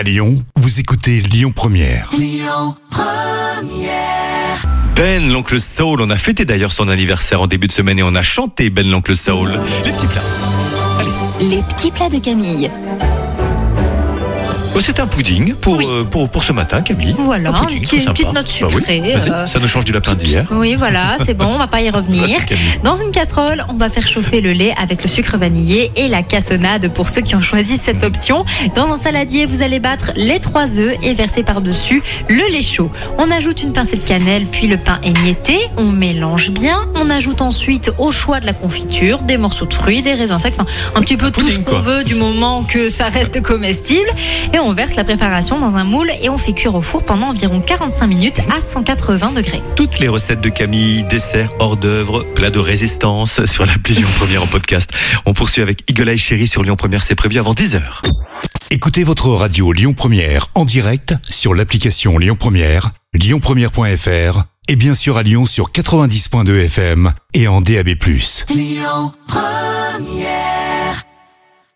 À Lyon, vous écoutez Lyon Première. Ben l'oncle Saul, on a fêté d'ailleurs son anniversaire en début de semaine et on a chanté Ben l'oncle Saul. Les petits plats. Les petits plats de Camille. Oh, c'est un pudding pour, Oui. euh, pour, pour ce matin, Camille. Voilà, un pudding, une c'est petite- note Bah oui, sucrée, euh. Ça nous change du lapin d'hier. Oui, voilà, c'est bon, on va pas y revenir. Dans une casserole, on va faire chauffer le lait avec le sucre vanillé et la cassonade pour ceux qui ont choisi cette option. Dans un saladier, vous allez battre les trois œufs et verser par-dessus le lait chaud. On ajoute une pincée de cannelle, puis le pain émietté. On mélange bien. On ajoute ensuite au choix de la confiture, des morceaux de fruits, des raisins secs, enfin un petit peu tout ce qu'on veut du moment que ça reste comestible. Et on verse la préparation dans un moule et on fait cuire au four pendant environ 45 minutes à 180 degrés. Toutes les recettes de Camille, desserts, hors d'œuvre, plats de résistance sur l'appli Lyon Première en podcast. On poursuit avec Eagle Eye Chérie sur Lyon Première, c'est prévu avant 10h. Écoutez votre radio Lyon Première en direct sur l'application Lyon Première, lyonpremière.fr et bien sûr à Lyon sur 90.2 FM et en DAB+.